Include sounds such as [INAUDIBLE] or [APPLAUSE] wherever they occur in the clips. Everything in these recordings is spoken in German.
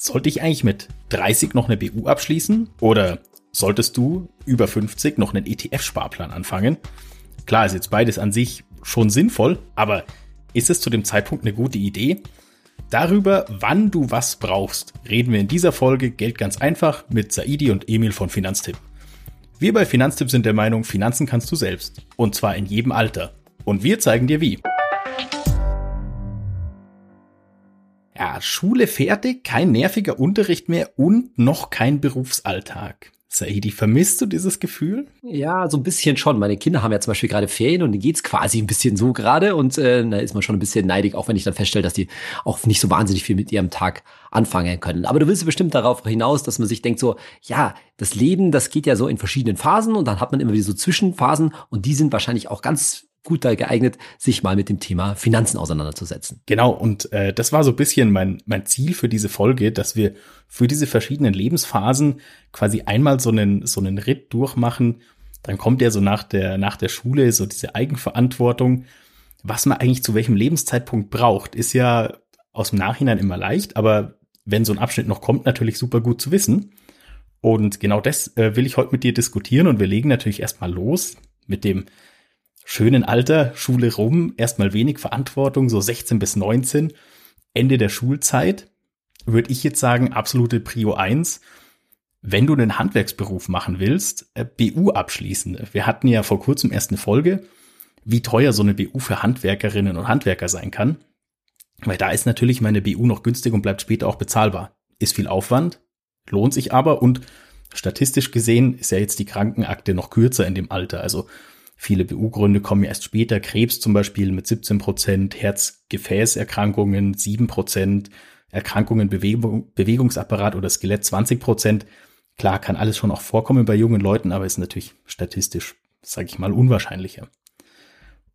Sollte ich eigentlich mit 30 noch eine BU abschließen? Oder solltest du über 50 noch einen ETF-Sparplan anfangen? Klar ist jetzt beides an sich schon sinnvoll, aber ist es zu dem Zeitpunkt eine gute Idee? Darüber, wann du was brauchst, reden wir in dieser Folge Geld ganz einfach mit Saidi und Emil von Finanztipp. Wir bei Finanztipp sind der Meinung, Finanzen kannst du selbst. Und zwar in jedem Alter. Und wir zeigen dir wie. Ja, Schule fertig, kein nerviger Unterricht mehr und noch kein Berufsalltag. Saidi, vermisst du dieses Gefühl? Ja, so ein bisschen schon. Meine Kinder haben ja zum Beispiel gerade Ferien und denen geht's quasi ein bisschen so gerade und äh, da ist man schon ein bisschen neidig, auch wenn ich dann feststelle, dass die auch nicht so wahnsinnig viel mit ihrem Tag anfangen können. Aber du willst bestimmt darauf hinaus, dass man sich denkt so, ja, das Leben, das geht ja so in verschiedenen Phasen und dann hat man immer wieder so Zwischenphasen und die sind wahrscheinlich auch ganz gut da geeignet, sich mal mit dem Thema Finanzen auseinanderzusetzen. Genau, und äh, das war so ein bisschen mein, mein Ziel für diese Folge, dass wir für diese verschiedenen Lebensphasen quasi einmal so einen, so einen Ritt durchmachen. Dann kommt ja so nach der, nach der Schule so diese Eigenverantwortung. Was man eigentlich zu welchem Lebenszeitpunkt braucht, ist ja aus dem Nachhinein immer leicht, aber wenn so ein Abschnitt noch kommt, natürlich super gut zu wissen. Und genau das äh, will ich heute mit dir diskutieren und wir legen natürlich erstmal los mit dem schönen Alter, Schule rum, erstmal wenig Verantwortung, so 16 bis 19, Ende der Schulzeit, würde ich jetzt sagen, absolute Prio 1. Wenn du einen Handwerksberuf machen willst, äh, BU abschließen. Wir hatten ja vor kurzem erst eine Folge, wie teuer so eine BU für Handwerkerinnen und Handwerker sein kann. Weil da ist natürlich meine BU noch günstig und bleibt später auch bezahlbar. Ist viel Aufwand, lohnt sich aber und statistisch gesehen ist ja jetzt die Krankenakte noch kürzer in dem Alter. Also Viele BU-Gründe kommen erst später. Krebs zum Beispiel mit 17 Prozent, Herz-Gefäßerkrankungen 7 Prozent, Erkrankungen Bewegung, Bewegungsapparat oder Skelett 20 Prozent. Klar, kann alles schon auch vorkommen bei jungen Leuten, aber ist natürlich statistisch, sage ich mal, unwahrscheinlicher.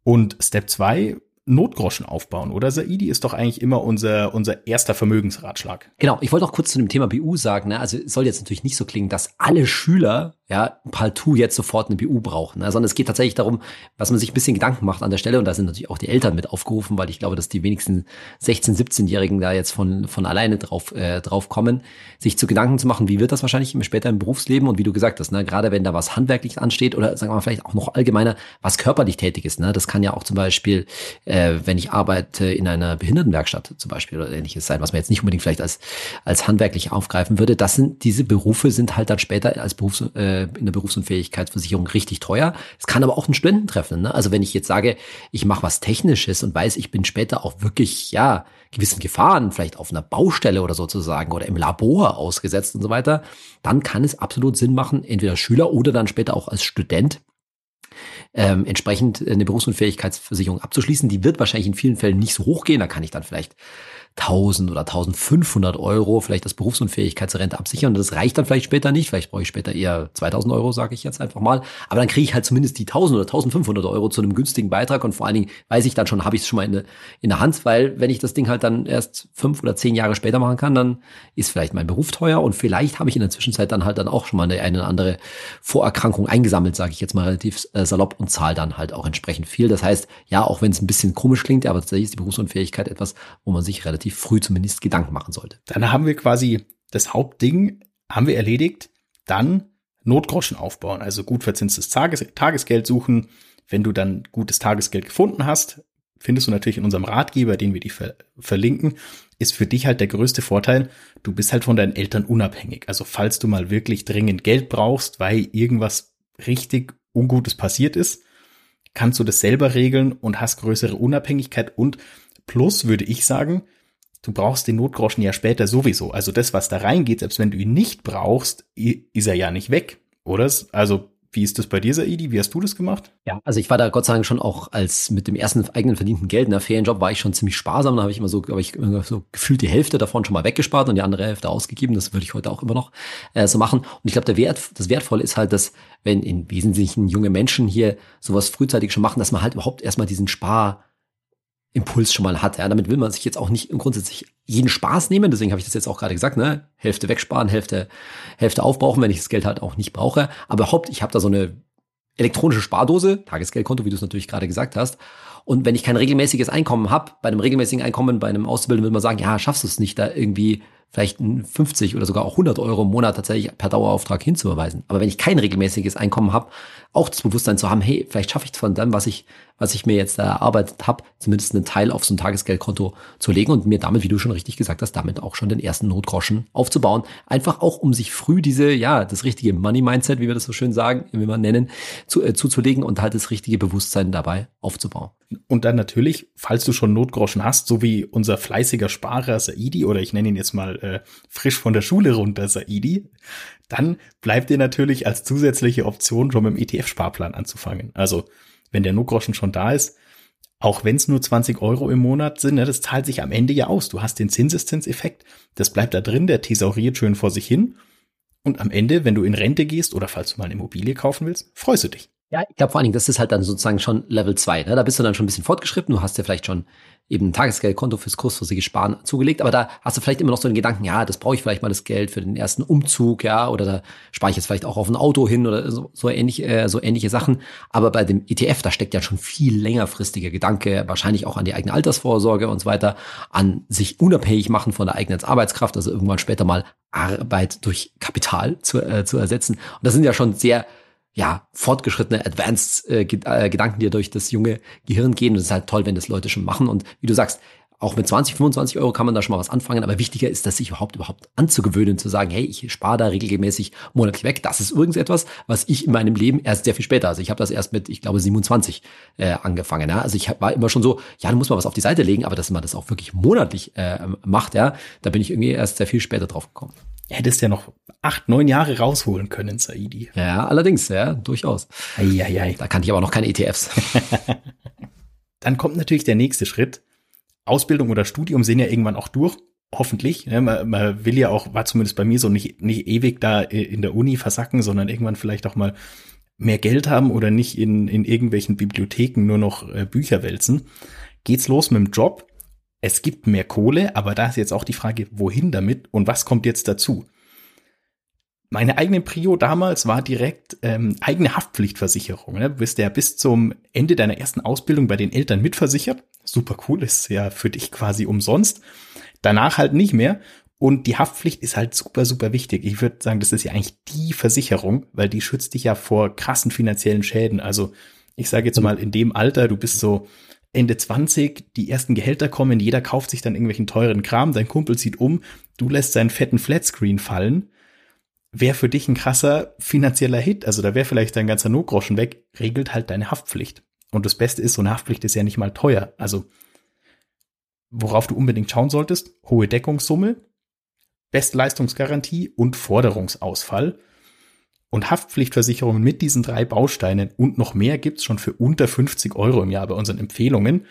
Und Step 2 Notgroschen aufbauen, oder? Saidi ist doch eigentlich immer unser, unser erster Vermögensratschlag. Genau, ich wollte auch kurz zu dem Thema BU sagen, ne? also es soll jetzt natürlich nicht so klingen, dass alle Schüler ja partout jetzt sofort eine BU brauchen, ne? sondern es geht tatsächlich darum, was man sich ein bisschen Gedanken macht an der Stelle und da sind natürlich auch die Eltern mit aufgerufen, weil ich glaube, dass die wenigsten 16-, 17-Jährigen da jetzt von, von alleine drauf, äh, drauf kommen, sich zu Gedanken zu machen, wie wird das wahrscheinlich später im Berufsleben und wie du gesagt hast, ne? gerade wenn da was handwerklich ansteht oder sagen wir mal vielleicht auch noch allgemeiner, was körperlich tätig ist, ne? das kann ja auch zum Beispiel äh, wenn ich arbeite in einer Behindertenwerkstatt zum Beispiel oder ähnliches sein, was man jetzt nicht unbedingt vielleicht als, als handwerklich aufgreifen würde. Das sind, diese Berufe sind halt dann später als Berufs, äh, in der Berufsunfähigkeitsversicherung richtig teuer. Es kann aber auch einen Studenten treffen. Ne? Also wenn ich jetzt sage, ich mache was Technisches und weiß, ich bin später auch wirklich, ja, gewissen Gefahren, vielleicht auf einer Baustelle oder sozusagen oder im Labor ausgesetzt und so weiter, dann kann es absolut Sinn machen, entweder Schüler oder dann später auch als Student ähm, entsprechend eine Berufsunfähigkeitsversicherung abzuschließen. Die wird wahrscheinlich in vielen Fällen nicht so hoch gehen. Da kann ich dann vielleicht 1000 oder 1500 Euro vielleicht das Berufsunfähigkeitsrente absichern. Und das reicht dann vielleicht später nicht. Vielleicht brauche ich später eher 2000 Euro, sage ich jetzt einfach mal. Aber dann kriege ich halt zumindest die 1000 oder 1500 Euro zu einem günstigen Beitrag. Und vor allen Dingen weiß ich dann schon, habe ich es schon mal in, der, in der Hand. Weil wenn ich das Ding halt dann erst fünf oder zehn Jahre später machen kann, dann ist vielleicht mein Beruf teuer. Und vielleicht habe ich in der Zwischenzeit dann halt dann auch schon mal eine, eine andere Vorerkrankung eingesammelt, sage ich jetzt mal relativ äh, salopp und zahle dann halt auch entsprechend viel. Das heißt, ja, auch wenn es ein bisschen komisch klingt, aber tatsächlich ist die Berufsunfähigkeit etwas, wo man sich relativ relativ früh zumindest Gedanken machen sollte. Dann haben wir quasi das Hauptding haben wir erledigt. Dann Notgroschen aufbauen, also gut verzinstes Tages Tagesgeld suchen. Wenn du dann gutes Tagesgeld gefunden hast, findest du natürlich in unserem Ratgeber, den wir dir ver verlinken, ist für dich halt der größte Vorteil, du bist halt von deinen Eltern unabhängig. Also falls du mal wirklich dringend Geld brauchst, weil irgendwas richtig Ungutes passiert ist, kannst du das selber regeln und hast größere Unabhängigkeit und plus würde ich sagen, du brauchst den Notgroschen ja später sowieso. Also das, was da reingeht, selbst wenn du ihn nicht brauchst, ist er ja nicht weg, oder? Also wie ist das bei dir, Saidi? Wie hast du das gemacht? Ja, also ich war da Gott sei Dank schon auch als mit dem ersten eigenen verdienten Geld in der Ferienjob war ich schon ziemlich sparsam. Da habe ich immer so, glaube ich, so gefühlt die Hälfte davon schon mal weggespart und die andere Hälfte ausgegeben. Das würde ich heute auch immer noch äh, so machen. Und ich glaube, der Wert, das Wertvolle ist halt, dass wenn im Wesentlichen junge Menschen hier sowas frühzeitig schon machen, dass man halt überhaupt erstmal diesen Spar Impuls schon mal hat. Ja, damit will man sich jetzt auch nicht grundsätzlich jeden Spaß nehmen. Deswegen habe ich das jetzt auch gerade gesagt, ne? Hälfte wegsparen, Hälfte, Hälfte aufbrauchen, wenn ich das Geld halt auch nicht brauche. Aber Haupt, ich habe da so eine elektronische Spardose, Tagesgeldkonto, wie du es natürlich gerade gesagt hast. Und wenn ich kein regelmäßiges Einkommen habe, bei einem regelmäßigen Einkommen, bei einem Auszubildenden würde man sagen, ja, schaffst du es nicht, da irgendwie vielleicht 50 oder sogar auch 100 Euro im Monat tatsächlich per Dauerauftrag hinzuweisen. Aber wenn ich kein regelmäßiges Einkommen habe, auch das Bewusstsein zu haben, hey, vielleicht schaffe ich von dem, was ich, was ich mir jetzt erarbeitet habe, zumindest einen Teil auf so ein Tagesgeldkonto zu legen und mir damit, wie du schon richtig gesagt hast, damit auch schon den ersten Notgroschen aufzubauen. Einfach auch, um sich früh diese, ja, das richtige Money-Mindset, wie wir das so schön sagen, wie wir nennen, zu, äh, zuzulegen und halt das richtige Bewusstsein dabei aufzubauen. Und dann natürlich, falls du schon Notgroschen hast, so wie unser fleißiger Sparer Saidi, oder ich nenne ihn jetzt mal äh, frisch von der Schule runter Saidi, dann bleibt dir natürlich als zusätzliche Option schon mit dem ETF-Sparplan anzufangen. Also wenn der Notgroschen schon da ist, auch wenn es nur 20 Euro im Monat sind, ne, das zahlt sich am Ende ja aus. Du hast den Zinseszinseffekt, das bleibt da drin, der thesauriert schön vor sich hin. Und am Ende, wenn du in Rente gehst oder falls du mal eine Immobilie kaufen willst, freust du dich. Ja, ich glaube vor allen Dingen, das ist halt dann sozusagen schon Level 2. Ne? Da bist du dann schon ein bisschen fortgeschritten. Du hast ja vielleicht schon eben ein Tagesgeldkonto fürs kurzfristige Sparen zugelegt, aber da hast du vielleicht immer noch so den Gedanken, ja, das brauche ich vielleicht mal das Geld für den ersten Umzug, ja, oder da spare ich jetzt vielleicht auch auf ein Auto hin oder so, so ähnlich, äh, so ähnliche Sachen. Aber bei dem ETF, da steckt ja schon viel längerfristiger Gedanke, wahrscheinlich auch an die eigene Altersvorsorge und so weiter, an sich unabhängig machen von der eigenen Arbeitskraft, also irgendwann später mal Arbeit durch Kapital zu, äh, zu ersetzen. Und das sind ja schon sehr ja, fortgeschrittene Advanced äh, äh, Gedanken, die durch das junge Gehirn gehen. Und es ist halt toll, wenn das Leute schon machen. Und wie du sagst, auch mit 20, 25 Euro kann man da schon mal was anfangen, aber wichtiger ist, dass sich überhaupt überhaupt anzugewöhnen, zu sagen, hey, ich spare da regelmäßig monatlich weg. Das ist übrigens etwas, was ich in meinem Leben erst sehr viel später, also ich habe das erst mit, ich glaube, 27 äh, angefangen. Ja? Also ich war immer schon so, ja, du musst mal was auf die Seite legen, aber dass man das auch wirklich monatlich äh, macht, ja, da bin ich irgendwie erst sehr viel später drauf gekommen. Hättest ja noch acht, neun Jahre rausholen können, Saidi. Ja, allerdings, ja, durchaus. Eieiei. Da kannte ich aber noch keine ETFs. [LAUGHS] Dann kommt natürlich der nächste Schritt. Ausbildung oder Studium sind ja irgendwann auch durch. Hoffentlich. Ja, man, man will ja auch, war zumindest bei mir so nicht, nicht ewig da in der Uni versacken, sondern irgendwann vielleicht auch mal mehr Geld haben oder nicht in, in irgendwelchen Bibliotheken nur noch äh, Bücher wälzen. Geht's los mit dem Job? Es gibt mehr Kohle, aber da ist jetzt auch die Frage, wohin damit und was kommt jetzt dazu? Meine eigene Prio damals war direkt ähm, eigene Haftpflichtversicherung. Ne? Du bist ja bis zum Ende deiner ersten Ausbildung bei den Eltern mitversichert. Super cool, ist ja für dich quasi umsonst. Danach halt nicht mehr. Und die Haftpflicht ist halt super, super wichtig. Ich würde sagen, das ist ja eigentlich die Versicherung, weil die schützt dich ja vor krassen finanziellen Schäden. Also ich sage jetzt mal, in dem Alter, du bist so Ende 20, die ersten Gehälter kommen, jeder kauft sich dann irgendwelchen teuren Kram, dein Kumpel zieht um, du lässt seinen fetten Flatscreen fallen wäre für dich ein krasser finanzieller Hit. Also da wäre vielleicht dein ganzer Notgroschen weg, regelt halt deine Haftpflicht. Und das Beste ist, so eine Haftpflicht ist ja nicht mal teuer. Also worauf du unbedingt schauen solltest, hohe Deckungssumme, Bestleistungsgarantie und Forderungsausfall. Und Haftpflichtversicherungen mit diesen drei Bausteinen und noch mehr gibt's schon für unter 50 Euro im Jahr bei unseren Empfehlungen.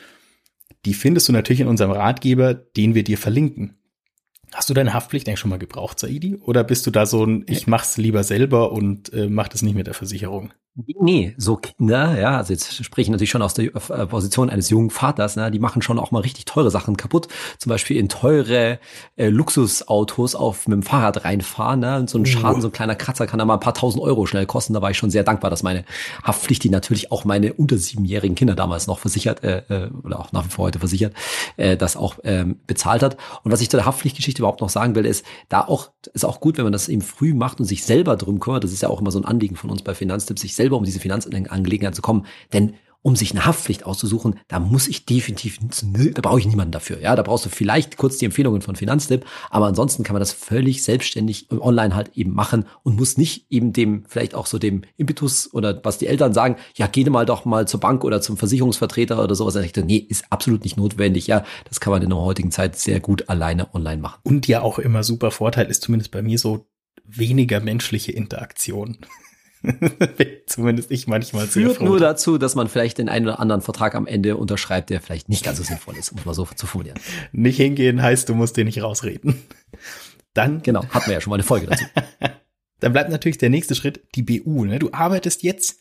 Die findest du natürlich in unserem Ratgeber, den wir dir verlinken. Hast du deine Haftpflicht eigentlich schon mal gebraucht, Saidi? Oder bist du da so ein, ich mach's lieber selber und äh, mach das nicht mit der Versicherung? Nee, so Kinder, ja, also jetzt spreche ich natürlich schon aus der äh, Position eines jungen Vaters, ne, die machen schon auch mal richtig teure Sachen kaputt. Zum Beispiel in teure äh, Luxusautos auf mit dem Fahrrad reinfahren. Ne, und so ein Schaden, uh. so ein kleiner Kratzer kann da mal ein paar tausend Euro schnell kosten. Da war ich schon sehr dankbar, dass meine Haftpflicht, die natürlich auch meine unter siebenjährigen Kinder damals noch versichert, äh, äh, oder auch nach wie vor heute versichert, äh, das auch ähm, bezahlt hat. Und was ich zu der Haftpflichtgeschichte überhaupt noch sagen will, ist, da auch, ist auch gut, wenn man das eben früh macht und sich selber drum kümmert. Das ist ja auch immer so ein Anliegen von uns bei Finanztipps, sich selber um diese Finanzangelegenheit zu kommen. Denn um sich eine Haftpflicht auszusuchen, da muss ich definitiv, da brauche ich niemanden dafür. Ja, da brauchst du vielleicht kurz die Empfehlungen von Finanztipp, aber ansonsten kann man das völlig selbstständig online halt eben machen und muss nicht eben dem, vielleicht auch so dem Impetus oder was die Eltern sagen, ja, geh mal doch mal zur Bank oder zum Versicherungsvertreter oder sowas. Ich dachte, nee, ist absolut nicht notwendig. Ja, das kann man in der heutigen Zeit sehr gut alleine online machen. Und ja auch immer super Vorteil ist zumindest bei mir so weniger menschliche Interaktion. [LAUGHS] Zumindest ich manchmal sehr Führt froh. nur dazu, dass man vielleicht den einen oder anderen Vertrag am Ende unterschreibt, der vielleicht nicht ganz so sinnvoll ist, um es mal so zu formulieren. Nicht hingehen heißt, du musst dir nicht rausreden. Dann. Genau, hatten wir ja schon mal eine Folge dazu. [LAUGHS] Dann bleibt natürlich der nächste Schritt, die BU. Ne? Du arbeitest jetzt,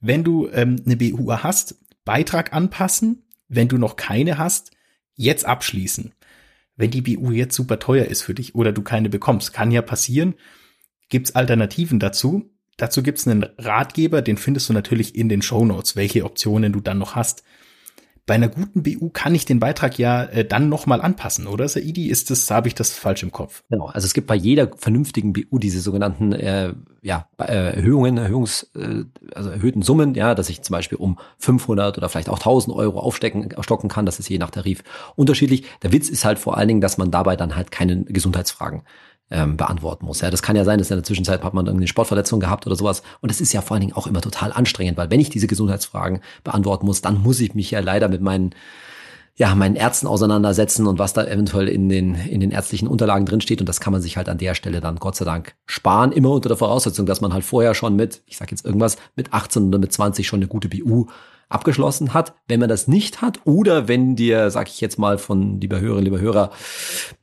wenn du ähm, eine BU hast, Beitrag anpassen. Wenn du noch keine hast, jetzt abschließen. Wenn die BU jetzt super teuer ist für dich oder du keine bekommst, kann ja passieren, gibt's Alternativen dazu. Dazu gibt's einen Ratgeber, den findest du natürlich in den Show Notes, welche Optionen du dann noch hast. bei einer guten BU kann ich den Beitrag ja äh, dann nochmal anpassen, oder? Saidi, ist das, habe ich das falsch im Kopf? Genau, also es gibt bei jeder vernünftigen BU diese sogenannten äh, ja, äh, Erhöhungen, Erhöhungs, äh, also erhöhten Summen, ja, dass ich zum Beispiel um 500 oder vielleicht auch 1000 Euro aufstecken, aufstocken kann, das ist je nach Tarif unterschiedlich. Der Witz ist halt vor allen Dingen, dass man dabei dann halt keine Gesundheitsfragen ähm, beantworten muss. Ja, das kann ja sein, dass in der Zwischenzeit hat man irgendwie eine Sportverletzung gehabt oder sowas. Und das ist ja vor allen Dingen auch immer total anstrengend, weil wenn ich diese Gesundheitsfragen beantworten muss, dann muss ich mich ja leider mit meinen ja, meinen Ärzten auseinandersetzen und was da eventuell in den, in den ärztlichen Unterlagen drinsteht. Und das kann man sich halt an der Stelle dann Gott sei Dank sparen. Immer unter der Voraussetzung, dass man halt vorher schon mit, ich sag jetzt irgendwas, mit 18 oder mit 20 schon eine gute BU abgeschlossen hat. Wenn man das nicht hat oder wenn dir, sag ich jetzt mal von lieber Hörer, lieber Hörer,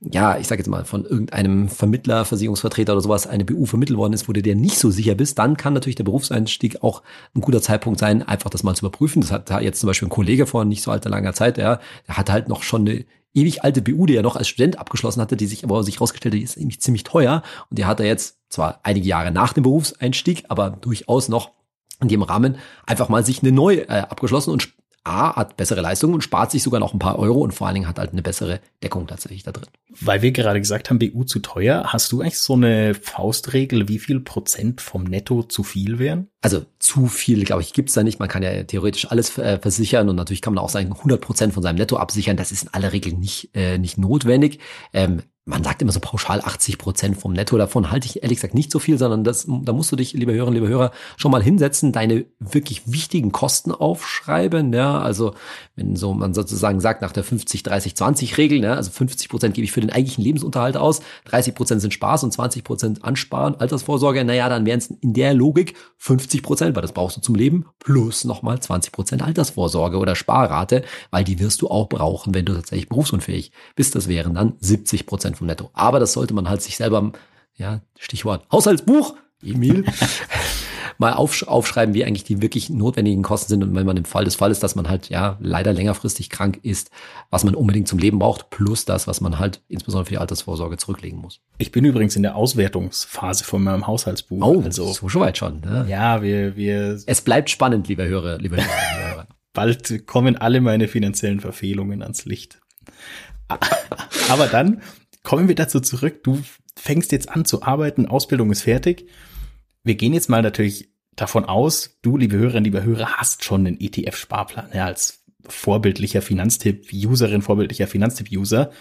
ja, ich sag jetzt mal von irgendeinem Vermittler, Versicherungsvertreter oder sowas eine BU vermittelt worden ist, wo du dir nicht so sicher bist, dann kann natürlich der Berufseinstieg auch ein guter Zeitpunkt sein, einfach das mal zu überprüfen. Das hat jetzt zum Beispiel ein Kollege vor nicht so alter langer Zeit, ja, der hat halt noch schon eine ewig alte BU, die er noch als Student abgeschlossen hatte, die sich aber sich herausgestellt hat, die ist nämlich ziemlich teuer und die hat er jetzt zwar einige Jahre nach dem Berufseinstieg, aber durchaus noch in dem Rahmen einfach mal sich eine neu äh, abgeschlossen und A hat bessere Leistungen und spart sich sogar noch ein paar Euro und vor allen Dingen hat halt eine bessere Deckung tatsächlich da drin. Weil wir gerade gesagt haben, BU zu teuer, hast du eigentlich so eine Faustregel, wie viel Prozent vom Netto zu viel wären? Also zu viel, glaube ich, gibt's da nicht. Man kann ja theoretisch alles äh, versichern und natürlich kann man auch sagen, 100 Prozent von seinem Netto absichern. Das ist in aller Regel nicht, äh, nicht notwendig. Ähm, man sagt immer so pauschal 80 Prozent vom Netto. Davon halte ich ehrlich gesagt nicht so viel, sondern das, da musst du dich, liebe Hörerinnen, liebe Hörer, schon mal hinsetzen, deine wirklich wichtigen Kosten aufschreiben. Ja, also wenn so man sozusagen sagt nach der 50, 30, 20 Regel, ja, also 50 Prozent gebe ich für den eigentlichen Lebensunterhalt aus, 30 Prozent sind Spaß und 20 Prozent Ansparen, Altersvorsorge. Naja, dann wären es in der Logik 50 Prozent, weil das brauchst du zum Leben, plus nochmal 20 Prozent Altersvorsorge oder Sparrate, weil die wirst du auch brauchen, wenn du tatsächlich berufsunfähig bist. Das wären dann 70 Prozent vom Netto. Aber das sollte man halt sich selber, ja, Stichwort Haushaltsbuch, Emil, [LAUGHS] mal aufsch aufschreiben, wie eigentlich die wirklich notwendigen Kosten sind. Und wenn man im Fall des Falles, dass man halt ja leider längerfristig krank ist, was man unbedingt zum Leben braucht, plus das, was man halt insbesondere für die Altersvorsorge zurücklegen muss. Ich bin übrigens in der Auswertungsphase von meinem Haushaltsbuch. Oh, also so schon weit schon. Ne? Ja, wir, wir. Es bleibt spannend, lieber Hörer, lieber Hörer. [LAUGHS] Bald kommen alle meine finanziellen Verfehlungen ans Licht. [LAUGHS] Aber dann kommen wir dazu zurück. Du fängst jetzt an zu arbeiten, Ausbildung ist fertig. Wir gehen jetzt mal natürlich davon aus, du, liebe Hörerinnen, liebe Hörer, hast schon einen ETF-Sparplan ja, als vorbildlicher Finanztipp-Userin, vorbildlicher Finanztipp-User.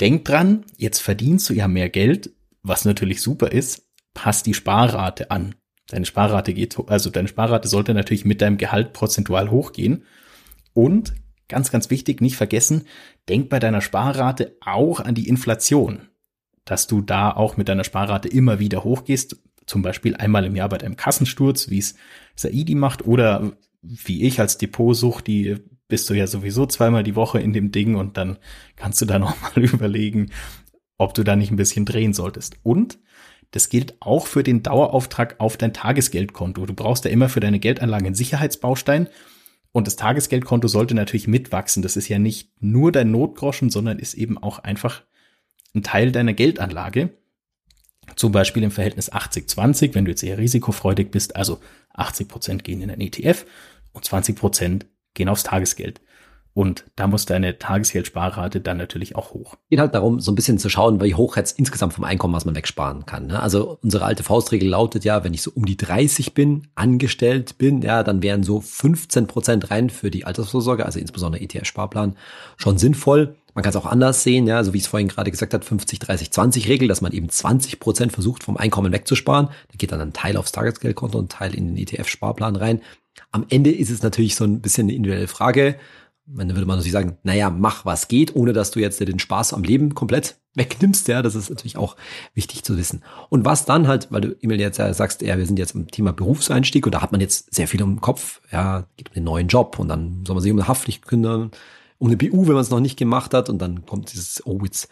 Denk dran, jetzt verdienst du ja mehr Geld, was natürlich super ist, passt die Sparrate an. Deine Sparrate geht, also deine Sparrate sollte natürlich mit deinem Gehalt prozentual hochgehen. Und ganz, ganz wichtig, nicht vergessen, denk bei deiner Sparrate auch an die Inflation, dass du da auch mit deiner Sparrate immer wieder hochgehst, zum Beispiel einmal im Jahr bei deinem Kassensturz, wie es Saidi macht, oder wie ich als Depotsucht, die bist du ja sowieso zweimal die Woche in dem Ding und dann kannst du da [LAUGHS] nochmal überlegen, ob du da nicht ein bisschen drehen solltest. Und das gilt auch für den Dauerauftrag auf dein Tagesgeldkonto. Du brauchst ja immer für deine Geldanlage einen Sicherheitsbaustein und das Tagesgeldkonto sollte natürlich mitwachsen. Das ist ja nicht nur dein Notgroschen, sondern ist eben auch einfach ein Teil deiner Geldanlage. Zum Beispiel im Verhältnis 80-20, wenn du jetzt eher risikofreudig bist. Also 80 Prozent gehen in ein ETF und 20 Prozent gehen aufs Tagesgeld. Und da muss deine Tagesgeldsparrate dann natürlich auch hoch. Geht halt darum, so ein bisschen zu schauen, wie hoch jetzt insgesamt vom Einkommen, was man wegsparen kann. Ne? Also unsere alte Faustregel lautet ja, wenn ich so um die 30 bin, angestellt bin, ja, dann wären so 15 Prozent rein für die Altersvorsorge, also insbesondere ETF-Sparplan, schon sinnvoll. Man kann es auch anders sehen, ja, so wie ich es vorhin gerade gesagt habe, 50, 30, 20 Regel, dass man eben 20 Prozent versucht, vom Einkommen wegzusparen. Da geht dann ein Teil aufs Tagesgeldkonto und ein Teil in den ETF-Sparplan rein. Am Ende ist es natürlich so ein bisschen eine individuelle Frage dann würde man natürlich sagen, naja, mach was geht, ohne dass du jetzt den Spaß am Leben komplett [LAUGHS] wegnimmst. Ja, das ist natürlich auch wichtig zu wissen. Und was dann halt, weil du Emil jetzt ja sagst, ja, wir sind jetzt im Thema Berufseinstieg und da hat man jetzt sehr viel im Kopf. Ja, geht um den neuen Job und dann soll man sich um eine Haftpflicht kümmern, um eine BU, wenn man es noch nicht gemacht hat und dann kommt dieses, oh, jetzt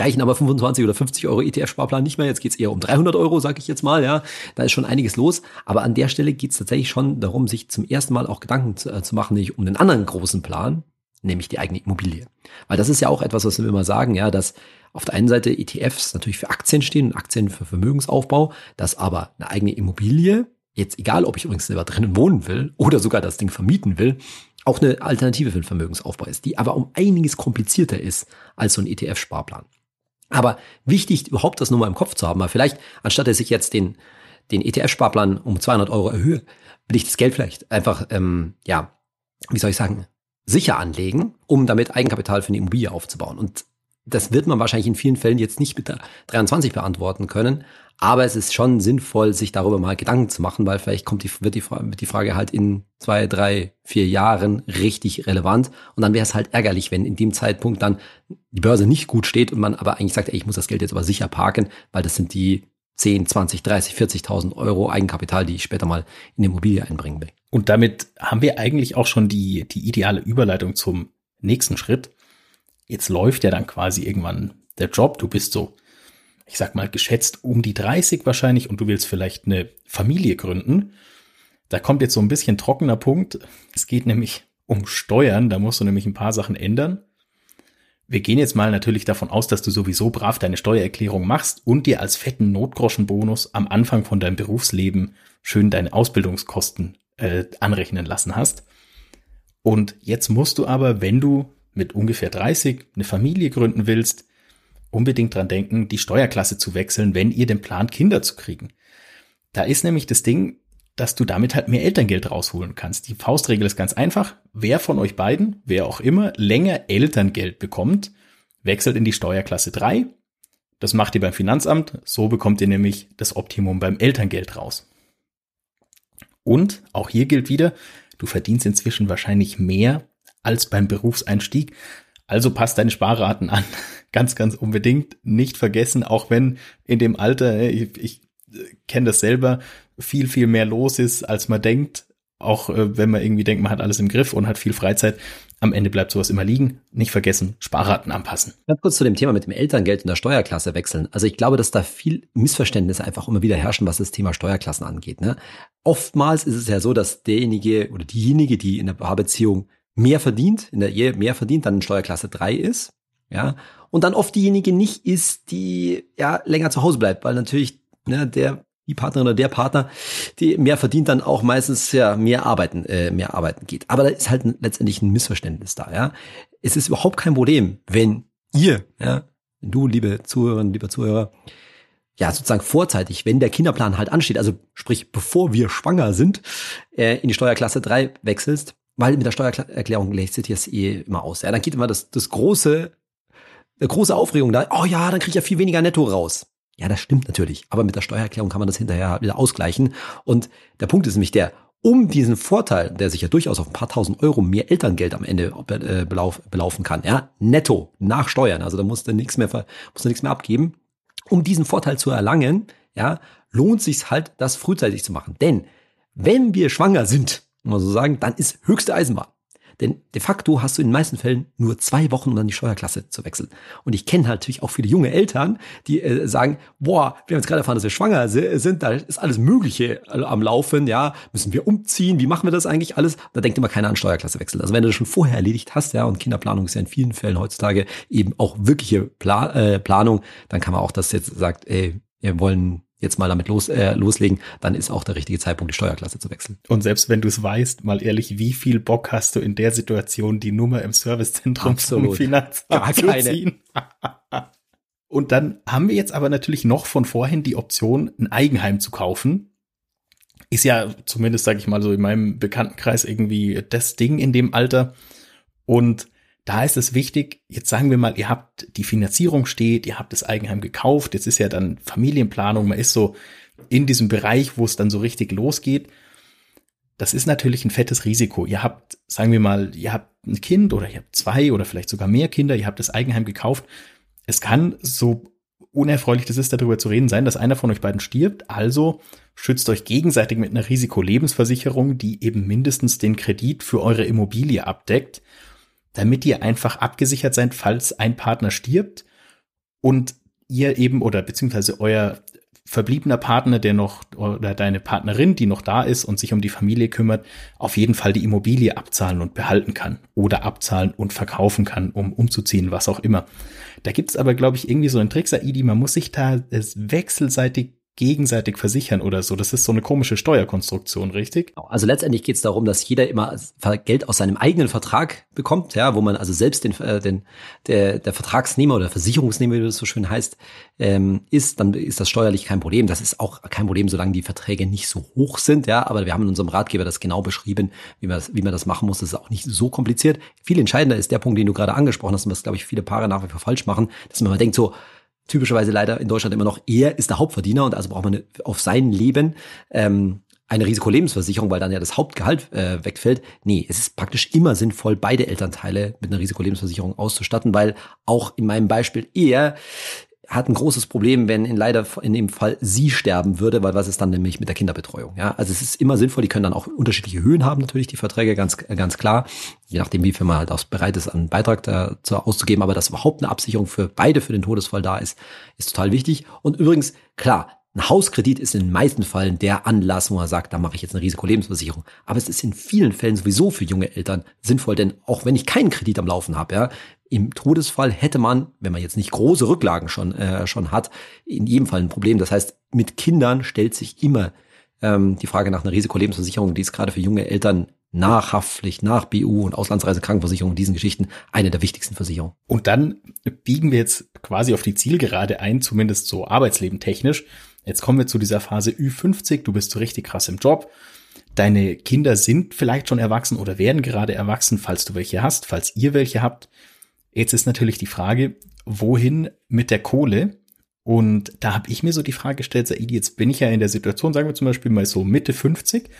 reichen aber 25 oder 50 Euro ETF-Sparplan nicht mehr. Jetzt geht's eher um 300 Euro, sage ich jetzt mal. Ja, da ist schon einiges los. Aber an der Stelle geht's tatsächlich schon darum, sich zum ersten Mal auch Gedanken zu, äh, zu machen, nicht um den anderen großen Plan, nämlich die eigene Immobilie. Weil das ist ja auch etwas, was wir immer sagen, ja, dass auf der einen Seite ETFs natürlich für Aktien stehen, Aktien für Vermögensaufbau, dass aber eine eigene Immobilie, jetzt egal, ob ich übrigens selber drinnen wohnen will oder sogar das Ding vermieten will, auch eine Alternative für den Vermögensaufbau ist, die aber um einiges komplizierter ist als so ein ETF-Sparplan. Aber wichtig, überhaupt das nur mal im Kopf zu haben, weil vielleicht, anstatt dass ich jetzt den, den ETF-Sparplan um 200 Euro erhöhe, will ich das Geld vielleicht einfach, ähm, ja, wie soll ich sagen, sicher anlegen, um damit Eigenkapital für eine Immobilie aufzubauen. Und das wird man wahrscheinlich in vielen Fällen jetzt nicht mit der 23 beantworten können, aber es ist schon sinnvoll, sich darüber mal Gedanken zu machen, weil vielleicht kommt die, wird, die, wird die Frage halt in zwei, drei, vier Jahren richtig relevant. Und dann wäre es halt ärgerlich, wenn in dem Zeitpunkt dann die Börse nicht gut steht und man aber eigentlich sagt, ey, ich muss das Geld jetzt aber sicher parken, weil das sind die 10, 20, 30, 40.000 Euro Eigenkapital, die ich später mal in die Immobilie einbringen will. Und damit haben wir eigentlich auch schon die, die ideale Überleitung zum nächsten Schritt. Jetzt läuft ja dann quasi irgendwann der Job. Du bist so ich sag mal, geschätzt um die 30 wahrscheinlich und du willst vielleicht eine Familie gründen. Da kommt jetzt so ein bisschen trockener Punkt. Es geht nämlich um Steuern. Da musst du nämlich ein paar Sachen ändern. Wir gehen jetzt mal natürlich davon aus, dass du sowieso brav deine Steuererklärung machst und dir als fetten Notgroschenbonus am Anfang von deinem Berufsleben schön deine Ausbildungskosten äh, anrechnen lassen hast. Und jetzt musst du aber, wenn du mit ungefähr 30 eine Familie gründen willst, unbedingt dran denken, die Steuerklasse zu wechseln, wenn ihr den plant, Kinder zu kriegen. Da ist nämlich das Ding, dass du damit halt mehr Elterngeld rausholen kannst. Die Faustregel ist ganz einfach. Wer von euch beiden, wer auch immer, länger Elterngeld bekommt, wechselt in die Steuerklasse 3. Das macht ihr beim Finanzamt. So bekommt ihr nämlich das Optimum beim Elterngeld raus. Und auch hier gilt wieder, du verdienst inzwischen wahrscheinlich mehr als beim Berufseinstieg. Also passt deine Sparraten an. [LAUGHS] Ganz, ganz unbedingt. Nicht vergessen, auch wenn in dem Alter, ich, ich kenne das selber, viel, viel mehr los ist, als man denkt. Auch äh, wenn man irgendwie denkt, man hat alles im Griff und hat viel Freizeit. Am Ende bleibt sowas immer liegen. Nicht vergessen, Sparraten anpassen. Ganz kurz zu dem Thema mit dem Elterngeld und der Steuerklasse wechseln. Also ich glaube, dass da viel Missverständnisse einfach immer wieder herrschen, was das Thema Steuerklassen angeht. Ne? Oftmals ist es ja so, dass derjenige oder diejenige, die in der Paarbeziehung mehr verdient, in der Ehe mehr verdient, dann in Steuerklasse 3 ist, ja, und dann oft diejenige nicht ist, die ja länger zu Hause bleibt, weil natürlich ne, der die Partnerin oder der Partner, die mehr verdient, dann auch meistens ja mehr arbeiten, äh, mehr arbeiten geht. Aber da ist halt letztendlich ein Missverständnis da, ja. Es ist überhaupt kein Problem, wenn ihr, ja, du, liebe Zuhörerinnen, lieber Zuhörer, ja, sozusagen vorzeitig, wenn der Kinderplan halt ansteht, also sprich, bevor wir schwanger sind, äh, in die Steuerklasse 3 wechselst, weil mit der Steuererklärung lässt sich das eh immer aus. Ja, dann geht immer das, das große, eine große Aufregung da. Oh ja, dann kriege ich ja viel weniger Netto raus. Ja, das stimmt natürlich. Aber mit der Steuererklärung kann man das hinterher wieder ausgleichen. Und der Punkt ist nämlich der, um diesen Vorteil, der sich ja durchaus auf ein paar tausend Euro mehr Elterngeld am Ende äh, belauf, belaufen kann, ja, netto, nach Steuern, also da musst du nichts mehr, musst du nichts mehr abgeben. Um diesen Vorteil zu erlangen, ja, lohnt sich halt, das frühzeitig zu machen. Denn wenn wir schwanger sind, mal so sagen, dann ist höchste Eisenbahn. Denn de facto hast du in den meisten Fällen nur zwei Wochen, um dann die Steuerklasse zu wechseln. Und ich kenne halt natürlich auch viele junge Eltern, die äh, sagen, boah, wir haben jetzt gerade erfahren, dass wir schwanger sind, da ist alles Mögliche äh, am Laufen, ja, müssen wir umziehen, wie machen wir das eigentlich alles? Da denkt immer keiner an Steuerklasse wechseln. Also wenn du das schon vorher erledigt hast, ja, und Kinderplanung ist ja in vielen Fällen heutzutage eben auch wirkliche Pla äh, Planung, dann kann man auch das jetzt sagt, ey, wir wollen jetzt mal damit los, äh, loslegen, dann ist auch der richtige Zeitpunkt, die Steuerklasse zu wechseln. Und selbst wenn du es weißt, mal ehrlich, wie viel Bock hast du in der Situation, die Nummer im Servicezentrum Absolut. zum Finanzamt Gar zu keine. ziehen? [LAUGHS] Und dann haben wir jetzt aber natürlich noch von vorhin die Option, ein Eigenheim zu kaufen. Ist ja zumindest, sage ich mal, so in meinem Bekanntenkreis irgendwie das Ding in dem Alter. Und da ist es wichtig, jetzt sagen wir mal, ihr habt die Finanzierung steht, ihr habt das Eigenheim gekauft, jetzt ist ja dann Familienplanung, man ist so in diesem Bereich, wo es dann so richtig losgeht. Das ist natürlich ein fettes Risiko. Ihr habt, sagen wir mal, ihr habt ein Kind oder ihr habt zwei oder vielleicht sogar mehr Kinder, ihr habt das Eigenheim gekauft. Es kann so unerfreulich das ist, darüber zu reden sein, dass einer von euch beiden stirbt. Also schützt euch gegenseitig mit einer Risikolebensversicherung, die eben mindestens den Kredit für eure Immobilie abdeckt damit ihr einfach abgesichert seid, falls ein Partner stirbt und ihr eben oder beziehungsweise euer verbliebener Partner, der noch oder deine Partnerin, die noch da ist und sich um die Familie kümmert, auf jeden Fall die Immobilie abzahlen und behalten kann oder abzahlen und verkaufen kann, um umzuziehen, was auch immer. Da gibt es aber, glaube ich, irgendwie so einen Trick, Saidi, man muss sich da wechselseitig gegenseitig versichern oder so. Das ist so eine komische Steuerkonstruktion, richtig? Genau. Also letztendlich geht es darum, dass jeder immer Geld aus seinem eigenen Vertrag bekommt, ja, wo man also selbst den, äh, den der, der Vertragsnehmer oder Versicherungsnehmer, wie das so schön heißt, ähm, ist, dann ist das steuerlich kein Problem. Das ist auch kein Problem, solange die Verträge nicht so hoch sind, ja. Aber wir haben in unserem Ratgeber das genau beschrieben, wie man das, wie man das machen muss. Das ist auch nicht so kompliziert. Viel entscheidender ist der Punkt, den du gerade angesprochen hast und was, glaube ich, viele Paare nach wie vor falsch machen, dass man mal denkt so, typischerweise leider in Deutschland immer noch, er ist der Hauptverdiener und also braucht man auf sein Leben ähm, eine Risikolebensversicherung, weil dann ja das Hauptgehalt äh, wegfällt. Nee, es ist praktisch immer sinnvoll, beide Elternteile mit einer Risikolebensversicherung auszustatten, weil auch in meinem Beispiel er hat ein großes Problem, wenn in leider in dem Fall sie sterben würde, weil was ist dann nämlich mit der Kinderbetreuung? Ja, also es ist immer sinnvoll. Die können dann auch unterschiedliche Höhen haben, natürlich die Verträge ganz ganz klar, je nachdem wie viel man halt auch bereit ist, einen Beitrag dazu auszugeben. Aber dass überhaupt eine Absicherung für beide für den Todesfall da ist, ist total wichtig. Und übrigens klar, ein Hauskredit ist in den meisten Fällen der Anlass, wo man sagt, da mache ich jetzt eine Risikolebensversicherung. Aber es ist in vielen Fällen sowieso für junge Eltern sinnvoll, denn auch wenn ich keinen Kredit am Laufen habe, ja, im Todesfall hätte man, wenn man jetzt nicht große Rücklagen schon, äh, schon hat, in jedem Fall ein Problem. Das heißt, mit Kindern stellt sich immer ähm, die Frage nach einer Risikolebensversicherung, die ist gerade für junge Eltern nach Haftpflicht, nach BU und Auslandsreisekrankenversicherung, diesen Geschichten, eine der wichtigsten Versicherungen. Und dann biegen wir jetzt quasi auf die Zielgerade ein, zumindest so arbeitsleben technisch. Jetzt kommen wir zu dieser Phase Ü50, du bist so richtig krass im Job. Deine Kinder sind vielleicht schon erwachsen oder werden gerade erwachsen, falls du welche hast, falls ihr welche habt. Jetzt ist natürlich die Frage, wohin mit der Kohle? Und da habe ich mir so die Frage gestellt, Saidi, jetzt bin ich ja in der Situation, sagen wir zum Beispiel mal so Mitte 50.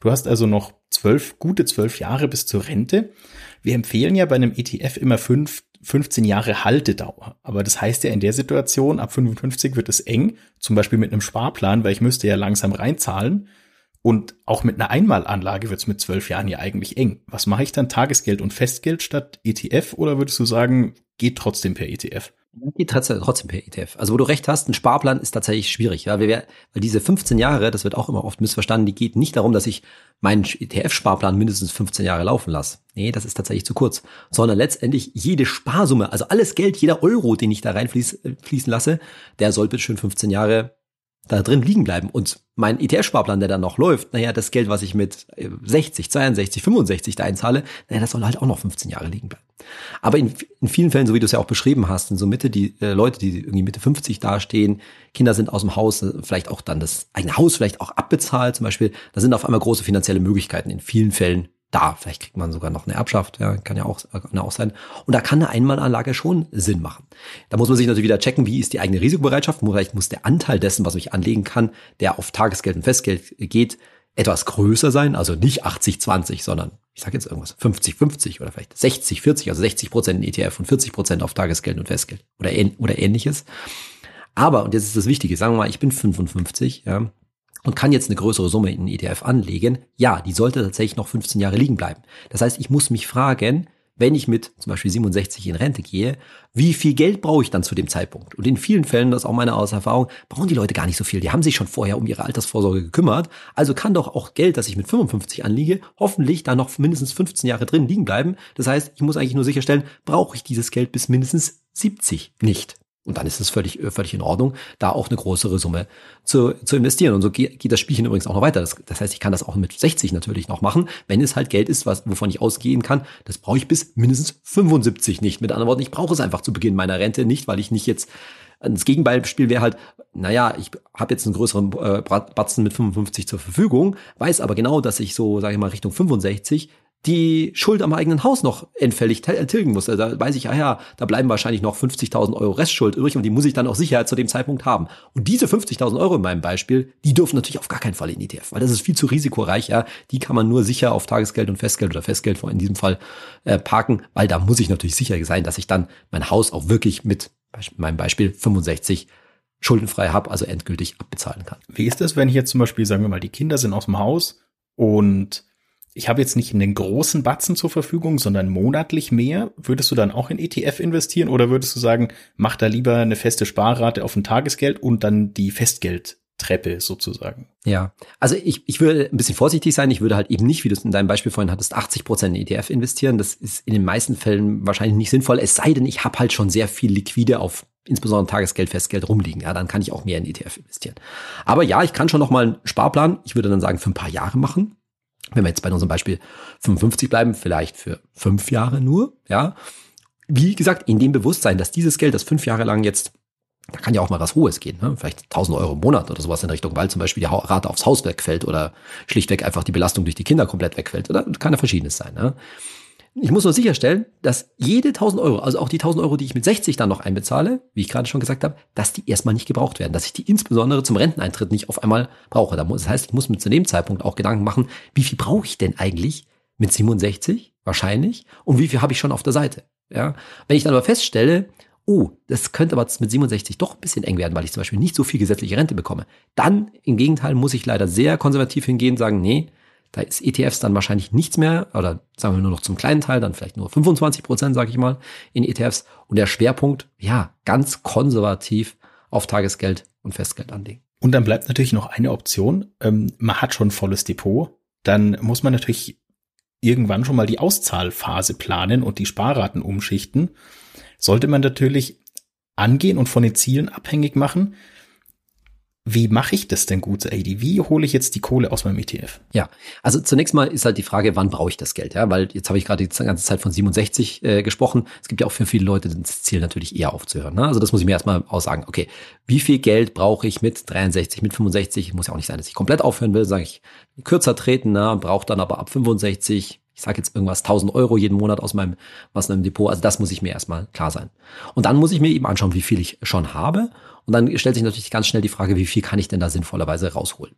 Du hast also noch zwölf, gute zwölf Jahre bis zur Rente. Wir empfehlen ja bei einem ETF immer fünf, 15 Jahre Haltedauer. Aber das heißt ja in der Situation, ab 55 wird es eng, zum Beispiel mit einem Sparplan, weil ich müsste ja langsam reinzahlen. Und auch mit einer Einmalanlage wird es mit zwölf Jahren ja eigentlich eng. Was mache ich dann? Tagesgeld und Festgeld statt ETF oder würdest du sagen, geht trotzdem per ETF? Geht trotzdem per ETF. Also wo du recht hast, ein Sparplan ist tatsächlich schwierig, ja, weil, diese 15 Jahre, das wird auch immer oft missverstanden, die geht nicht darum, dass ich meinen ETF-Sparplan mindestens 15 Jahre laufen lasse. Nee, das ist tatsächlich zu kurz. Sondern letztendlich jede Sparsumme, also alles Geld, jeder Euro, den ich da reinfließen lasse, der soll bitte schön 15 Jahre da drin liegen bleiben. Und mein ETF-Sparplan, der dann noch läuft, naja, das Geld, was ich mit 60, 62, 65 da einzahle, naja, das soll halt auch noch 15 Jahre liegen bleiben. Aber in, in vielen Fällen, so wie du es ja auch beschrieben hast, in so Mitte, die äh, Leute, die irgendwie Mitte 50 dastehen, Kinder sind aus dem Haus, äh, vielleicht auch dann das eigene Haus vielleicht auch abbezahlt zum Beispiel, da sind auf einmal große finanzielle Möglichkeiten in vielen Fällen da. Vielleicht kriegt man sogar noch eine Erbschaft, ja, kann ja auch, kann auch sein. Und da kann eine Einmalanlage schon Sinn machen. Da muss man sich natürlich wieder checken, wie ist die eigene Risikobereitschaft. Vielleicht muss der Anteil dessen, was ich anlegen kann, der auf Tagesgeld und Festgeld geht, etwas größer sein, also nicht 80-20, sondern ich sage jetzt irgendwas, 50-50 oder vielleicht 60-40, also 60 Prozent in ETF und 40 Prozent auf Tagesgeld und Festgeld oder, oder ähnliches. Aber, und jetzt ist das Wichtige, sagen wir mal, ich bin 55, ja, und kann jetzt eine größere Summe in den ETF anlegen, ja, die sollte tatsächlich noch 15 Jahre liegen bleiben. Das heißt, ich muss mich fragen, wenn ich mit zum Beispiel 67 in Rente gehe, wie viel Geld brauche ich dann zu dem Zeitpunkt? Und in vielen Fällen, das ist auch meine Auserfahrung, brauchen die Leute gar nicht so viel. Die haben sich schon vorher um ihre Altersvorsorge gekümmert. Also kann doch auch Geld, das ich mit 55 anliege, hoffentlich da noch mindestens 15 Jahre drin liegen bleiben. Das heißt, ich muss eigentlich nur sicherstellen, brauche ich dieses Geld bis mindestens 70 nicht. Und dann ist es völlig, äh, völlig in Ordnung, da auch eine größere Summe zu, zu investieren. Und so geht, das Spielchen übrigens auch noch weiter. Das, das heißt, ich kann das auch mit 60 natürlich noch machen, wenn es halt Geld ist, was, wovon ich ausgehen kann. Das brauche ich bis mindestens 75 nicht. Mit anderen Worten, ich brauche es einfach zu Beginn meiner Rente nicht, weil ich nicht jetzt das Gegenbeispiel wäre halt, naja, ich habe jetzt einen größeren äh, Batzen mit 55 zur Verfügung, weiß aber genau, dass ich so, sage ich mal, Richtung 65 die Schuld am eigenen Haus noch endfällig tilgen muss. Also da weiß ich, ah ja, da bleiben wahrscheinlich noch 50.000 Euro Restschuld übrig und die muss ich dann auch sicher zu dem Zeitpunkt haben. Und diese 50.000 Euro in meinem Beispiel, die dürfen natürlich auf gar keinen Fall in ETF, weil das ist viel zu risikoreich. Ja, die kann man nur sicher auf Tagesgeld und Festgeld oder Festgeld in diesem Fall äh, parken, weil da muss ich natürlich sicher sein, dass ich dann mein Haus auch wirklich mit meinem Beispiel 65 schuldenfrei habe, also endgültig abbezahlen kann. Wie ist das, wenn ich jetzt zum Beispiel, sagen wir mal, die Kinder sind aus dem Haus und ich habe jetzt nicht einen großen Batzen zur Verfügung, sondern monatlich mehr. Würdest du dann auch in ETF investieren oder würdest du sagen, mach da lieber eine feste Sparrate auf ein Tagesgeld und dann die Festgeldtreppe sozusagen? Ja, also ich, ich würde ein bisschen vorsichtig sein. Ich würde halt eben nicht, wie du es in deinem Beispiel vorhin hattest, 80 Prozent in ETF investieren. Das ist in den meisten Fällen wahrscheinlich nicht sinnvoll. Es sei denn, ich habe halt schon sehr viel Liquide auf insbesondere Tagesgeld, Festgeld rumliegen. Ja, dann kann ich auch mehr in ETF investieren. Aber ja, ich kann schon noch mal einen Sparplan, ich würde dann sagen, für ein paar Jahre machen. Wenn wir jetzt bei unserem Beispiel 55 bleiben, vielleicht für fünf Jahre nur, ja. Wie gesagt, in dem Bewusstsein, dass dieses Geld, das fünf Jahre lang jetzt da kann ja auch mal was Hohes gehen, ne? vielleicht 1000 Euro im Monat oder sowas in Richtung, weil zum Beispiel die Rate aufs Haus wegfällt oder schlichtweg einfach die Belastung durch die Kinder komplett wegfällt. Oder kann ja verschiedenes sein. Ne? Ich muss nur sicherstellen, dass jede 1000 Euro, also auch die 1000 Euro, die ich mit 60 dann noch einbezahle, wie ich gerade schon gesagt habe, dass die erstmal nicht gebraucht werden, dass ich die insbesondere zum Renteneintritt nicht auf einmal brauche. Das heißt, ich muss mir zu dem Zeitpunkt auch Gedanken machen, wie viel brauche ich denn eigentlich mit 67 wahrscheinlich und wie viel habe ich schon auf der Seite. Ja, wenn ich dann aber feststelle, oh, das könnte aber mit 67 doch ein bisschen eng werden, weil ich zum Beispiel nicht so viel gesetzliche Rente bekomme, dann im Gegenteil muss ich leider sehr konservativ hingehen und sagen, nee, da ist ETFs dann wahrscheinlich nichts mehr oder sagen wir nur noch zum kleinen Teil, dann vielleicht nur 25 Prozent, sage ich mal, in ETFs und der Schwerpunkt, ja, ganz konservativ auf Tagesgeld und Festgeld anlegen. Und dann bleibt natürlich noch eine Option. Ähm, man hat schon volles Depot. Dann muss man natürlich irgendwann schon mal die Auszahlphase planen und die Sparraten umschichten. Sollte man natürlich angehen und von den Zielen abhängig machen wie mache ich das denn gut, AD? Wie hole ich jetzt die Kohle aus meinem ETF? Ja, also zunächst mal ist halt die Frage, wann brauche ich das Geld? Ja, weil jetzt habe ich gerade die ganze Zeit von 67 äh, gesprochen. Es gibt ja auch für viele Leute das Ziel natürlich eher aufzuhören. Ne? Also das muss ich mir erstmal aussagen. Okay, wie viel Geld brauche ich mit 63, mit 65? Muss ja auch nicht sein, dass ich komplett aufhören will. Sage ich kürzer treten, ne? brauche dann aber ab 65 ich sage jetzt irgendwas 1000 Euro jeden Monat aus meinem was in meinem Depot. Also das muss ich mir erstmal klar sein. Und dann muss ich mir eben anschauen, wie viel ich schon habe und dann stellt sich natürlich ganz schnell die Frage, wie viel kann ich denn da sinnvollerweise rausholen?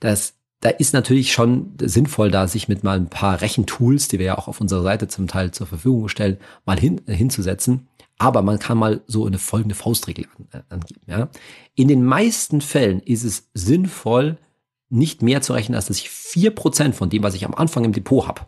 Das da ist natürlich schon sinnvoll, da sich mit mal ein paar Rechentools, die wir ja auch auf unserer Seite zum Teil zur Verfügung stellen, mal hin, hinzusetzen. Aber man kann mal so eine folgende Faustregel äh, angeben. Ja. In den meisten Fällen ist es sinnvoll, nicht mehr zu rechnen, als dass ich vier Prozent von dem, was ich am Anfang im Depot habe,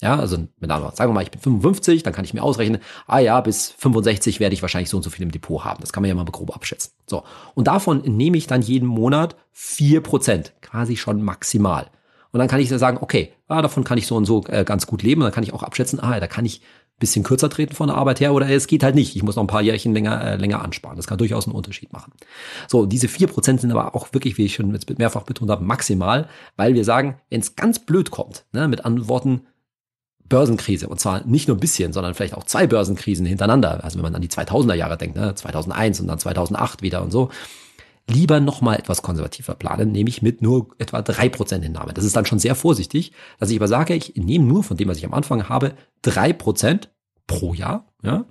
ja, also mit anderen, sagen wir mal, ich bin 55, dann kann ich mir ausrechnen, ah ja, bis 65 werde ich wahrscheinlich so und so viel im Depot haben. Das kann man ja mal grob abschätzen. So. Und davon nehme ich dann jeden Monat vier Prozent, quasi schon maximal. Und dann kann ich sagen, okay, ah, davon kann ich so und so äh, ganz gut leben. Und dann kann ich auch abschätzen, ah, da kann ich bisschen kürzer treten von der Arbeit her oder es geht halt nicht. Ich muss noch ein paar Jährchen länger, äh, länger ansparen. Das kann durchaus einen Unterschied machen. So, diese vier Prozent sind aber auch wirklich, wie ich schon mehrfach betont habe, maximal, weil wir sagen, wenn es ganz blöd kommt, ne, mit anderen Worten, Börsenkrise. Und zwar nicht nur ein bisschen, sondern vielleicht auch zwei Börsenkrisen hintereinander. Also wenn man an die 2000er Jahre denkt, ne? 2001 und dann 2008 wieder und so. Lieber noch mal etwas konservativer planen, nämlich mit nur etwa drei Prozent Hinnahme. Das ist dann schon sehr vorsichtig, dass ich aber sage, ich nehme nur von dem, was ich am Anfang habe, drei Prozent pro Jahr. Ja?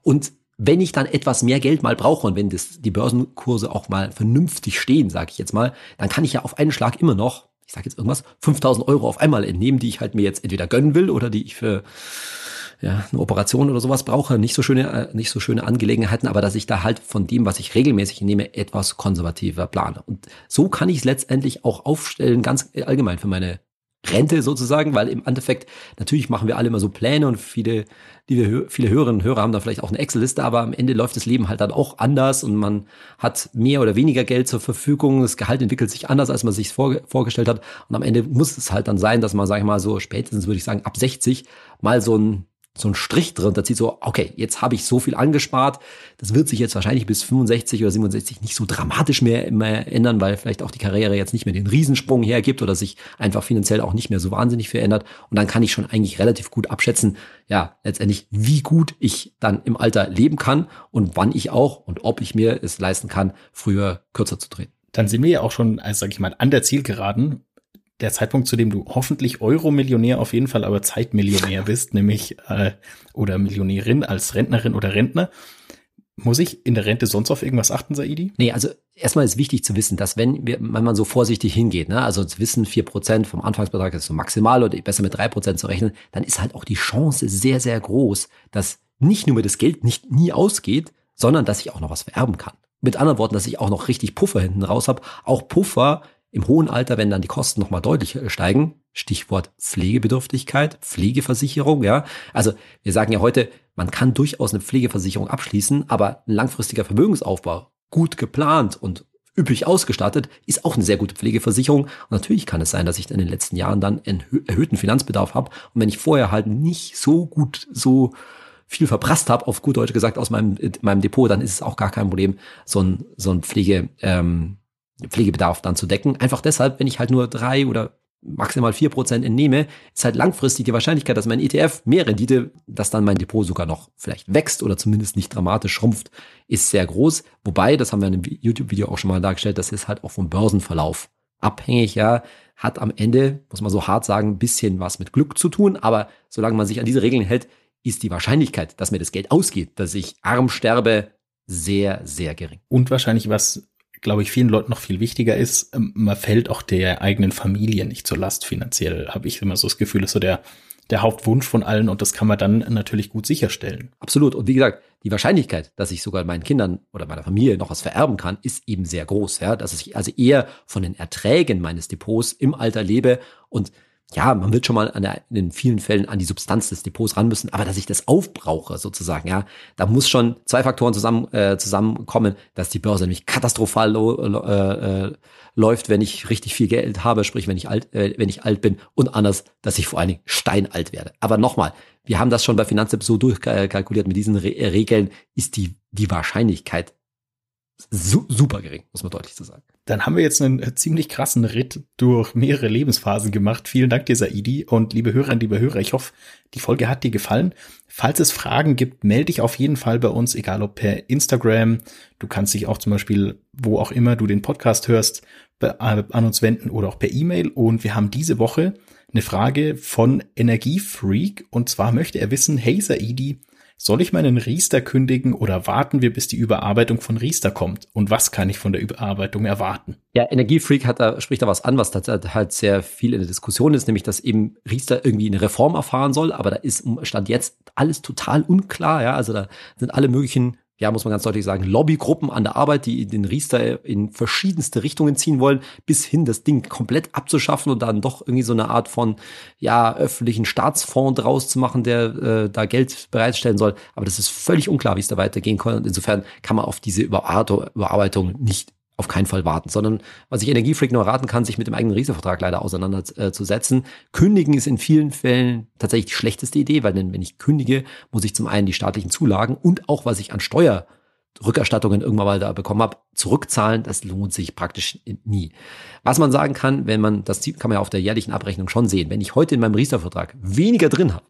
Und wenn ich dann etwas mehr Geld mal brauche und wenn das, die Börsenkurse auch mal vernünftig stehen, sage ich jetzt mal, dann kann ich ja auf einen Schlag immer noch ich sage jetzt irgendwas, 5000 Euro auf einmal entnehmen, die ich halt mir jetzt entweder gönnen will oder die ich für ja, eine Operation oder sowas brauche, nicht so schöne, äh, nicht so schöne Angelegenheiten, aber dass ich da halt von dem, was ich regelmäßig nehme, etwas konservativer plane. Und so kann ich es letztendlich auch aufstellen, ganz allgemein für meine Rente sozusagen, weil im Endeffekt, natürlich machen wir alle immer so Pläne und viele, die wir, viele Hörerinnen und Hörer haben da vielleicht auch eine Excel-Liste, aber am Ende läuft das Leben halt dann auch anders und man hat mehr oder weniger Geld zur Verfügung. Das Gehalt entwickelt sich anders, als man sich vor, vorgestellt hat. Und am Ende muss es halt dann sein, dass man, sag ich mal, so spätestens würde ich sagen, ab 60 mal so ein so ein Strich drin, da zieht so, okay, jetzt habe ich so viel angespart, das wird sich jetzt wahrscheinlich bis 65 oder 67 nicht so dramatisch mehr, mehr ändern, weil vielleicht auch die Karriere jetzt nicht mehr den Riesensprung hergibt oder sich einfach finanziell auch nicht mehr so wahnsinnig verändert. Und dann kann ich schon eigentlich relativ gut abschätzen, ja, letztendlich, wie gut ich dann im Alter leben kann und wann ich auch und ob ich mir es leisten kann, früher kürzer zu treten. Dann sind wir ja auch schon, also sag ich mal, an der Zielgeraden der Zeitpunkt, zu dem du hoffentlich Euro-Millionär auf jeden Fall, aber Zeitmillionär [LAUGHS] bist, nämlich äh, oder Millionärin als Rentnerin oder Rentner. Muss ich in der Rente sonst auf irgendwas achten, Saidi? Nee, also erstmal ist wichtig zu wissen, dass wenn, wir, wenn man so vorsichtig hingeht, ne, also zu wissen, vier Prozent vom Anfangsbetrag ist so maximal oder besser mit drei Prozent zu rechnen, dann ist halt auch die Chance sehr, sehr groß, dass nicht nur mir das Geld nicht nie ausgeht, sondern dass ich auch noch was vererben kann. Mit anderen Worten, dass ich auch noch richtig Puffer hinten raus habe. Auch Puffer, im hohen Alter, wenn dann die Kosten nochmal deutlich äh, steigen, Stichwort Pflegebedürftigkeit, Pflegeversicherung, ja. Also wir sagen ja heute, man kann durchaus eine Pflegeversicherung abschließen, aber ein langfristiger Vermögensaufbau, gut geplant und üppig ausgestattet, ist auch eine sehr gute Pflegeversicherung. Und natürlich kann es sein, dass ich in den letzten Jahren dann einen erhöhten Finanzbedarf habe. Und wenn ich vorher halt nicht so gut so viel verprasst habe, auf gut Deutsch gesagt, aus meinem, meinem Depot, dann ist es auch gar kein Problem, so ein, so ein Pflege, ähm, Pflegebedarf dann zu decken. Einfach deshalb, wenn ich halt nur drei oder maximal vier Prozent entnehme, ist halt langfristig die Wahrscheinlichkeit, dass mein ETF mehr Rendite, dass dann mein Depot sogar noch vielleicht wächst oder zumindest nicht dramatisch schrumpft, ist sehr groß. Wobei, das haben wir in einem YouTube-Video auch schon mal dargestellt, das ist halt auch vom Börsenverlauf abhängig, ja, hat am Ende, muss man so hart sagen, ein bisschen was mit Glück zu tun, aber solange man sich an diese Regeln hält, ist die Wahrscheinlichkeit, dass mir das Geld ausgeht, dass ich arm sterbe, sehr, sehr gering. Und wahrscheinlich, was, glaube ich, vielen Leuten noch viel wichtiger ist, ähm, man fällt auch der eigenen Familie nicht zur Last finanziell, habe ich immer so das Gefühl, ist so der, der Hauptwunsch von allen und das kann man dann natürlich gut sicherstellen. Absolut. Und wie gesagt, die Wahrscheinlichkeit, dass ich sogar meinen Kindern oder meiner Familie noch was vererben kann, ist eben sehr groß. Ja, dass ich also eher von den Erträgen meines Depots im Alter lebe und ja, man wird schon mal an der, in vielen Fällen an die Substanz des Depots ran müssen, aber dass ich das aufbrauche sozusagen, ja, da muss schon zwei Faktoren zusammen äh, zusammenkommen, dass die Börse nämlich katastrophal äh, äh, läuft, wenn ich richtig viel Geld habe, sprich wenn ich alt, äh, wenn ich alt bin und anders, dass ich vor allen Dingen steinalt werde. Aber nochmal, wir haben das schon bei Finanztipp so durchkalkuliert. Mit diesen Re Regeln ist die die Wahrscheinlichkeit su super gering, muss man deutlich zu sagen. Dann haben wir jetzt einen ziemlich krassen Ritt durch mehrere Lebensphasen gemacht. Vielen Dank dir, Saidi. Und liebe Hörerinnen, liebe Hörer, ich hoffe, die Folge hat dir gefallen. Falls es Fragen gibt, melde dich auf jeden Fall bei uns, egal ob per Instagram. Du kannst dich auch zum Beispiel, wo auch immer du den Podcast hörst, äh, an uns wenden oder auch per E-Mail. Und wir haben diese Woche eine Frage von Energiefreak. Und zwar möchte er wissen, hey Saidi, soll ich meinen Riester kündigen oder warten wir, bis die Überarbeitung von Riester kommt? Und was kann ich von der Überarbeitung erwarten? Ja, Energiefreak hat da, spricht da was an, was halt sehr viel in der Diskussion ist, nämlich, dass eben Riester irgendwie eine Reform erfahren soll, aber da ist Stand jetzt alles total unklar, ja, also da sind alle möglichen ja, muss man ganz deutlich sagen, Lobbygruppen an der Arbeit, die den Riester in verschiedenste Richtungen ziehen wollen, bis hin das Ding komplett abzuschaffen und dann doch irgendwie so eine Art von, ja, öffentlichen Staatsfonds draus zu machen, der äh, da Geld bereitstellen soll. Aber das ist völlig unklar, wie es da weitergehen kann. Und insofern kann man auf diese Überarbeitung nicht auf keinen Fall warten, sondern was ich Energiefreak nur raten kann, sich mit dem eigenen Riester-Vertrag leider auseinanderzusetzen. Kündigen ist in vielen Fällen tatsächlich die schlechteste Idee, weil denn, wenn ich kündige, muss ich zum einen die staatlichen Zulagen und auch was ich an Steuerrückerstattungen irgendwann mal da bekommen habe, zurückzahlen. Das lohnt sich praktisch nie. Was man sagen kann, wenn man, das kann man ja auf der jährlichen Abrechnung schon sehen, wenn ich heute in meinem Riester-Vertrag weniger drin habe,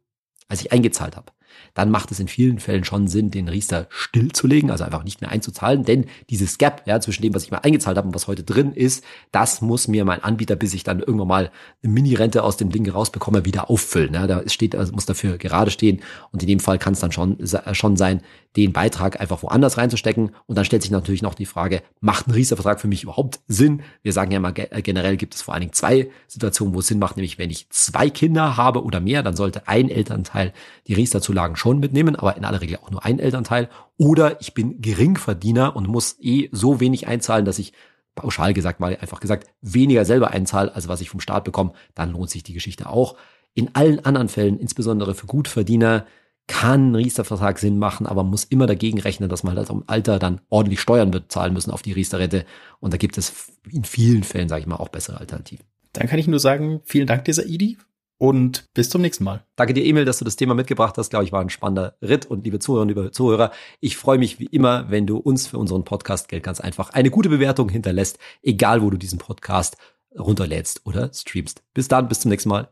als ich eingezahlt habe, dann macht es in vielen Fällen schon Sinn, den Riester stillzulegen, also einfach nicht mehr einzuzahlen, denn dieses Gap ja, zwischen dem, was ich mal eingezahlt habe und was heute drin ist, das muss mir mein Anbieter, bis ich dann irgendwann mal eine Mini-Rente aus dem Ding rausbekomme, wieder auffüllen. Ja, da steht, also muss dafür gerade stehen und in dem Fall kann es dann schon, schon sein, den Beitrag einfach woanders reinzustecken und dann stellt sich natürlich noch die Frage, macht ein Riester-Vertrag für mich überhaupt Sinn? Wir sagen ja mal generell gibt es vor allen Dingen zwei Situationen, wo es Sinn macht, nämlich wenn ich zwei Kinder habe oder mehr, dann sollte ein Elternteil die Riester-Zulagen Zulagen schon mitnehmen, aber in aller Regel auch nur ein Elternteil. Oder ich bin Geringverdiener und muss eh so wenig einzahlen, dass ich pauschal gesagt mal einfach gesagt weniger selber einzahle, als was ich vom Staat bekomme. Dann lohnt sich die Geschichte auch. In allen anderen Fällen, insbesondere für Gutverdiener, kann ein Riester-Vertrag Sinn machen, aber man muss immer dagegen rechnen, dass man halt im Alter dann ordentlich Steuern wird zahlen müssen auf die Riester-Rente. Und da gibt es in vielen Fällen, sage ich mal, auch bessere Alternativen. Dann kann ich nur sagen, vielen Dank, dieser Idi und bis zum nächsten Mal. Danke dir, Emil, dass du das Thema mitgebracht hast. Glaube ich, war ein spannender Ritt. Und liebe Zuhörerinnen, liebe Zuhörer, ich freue mich wie immer, wenn du uns für unseren Podcast Geld ganz einfach eine gute Bewertung hinterlässt, egal wo du diesen Podcast runterlädst oder streamst. Bis dann, bis zum nächsten Mal.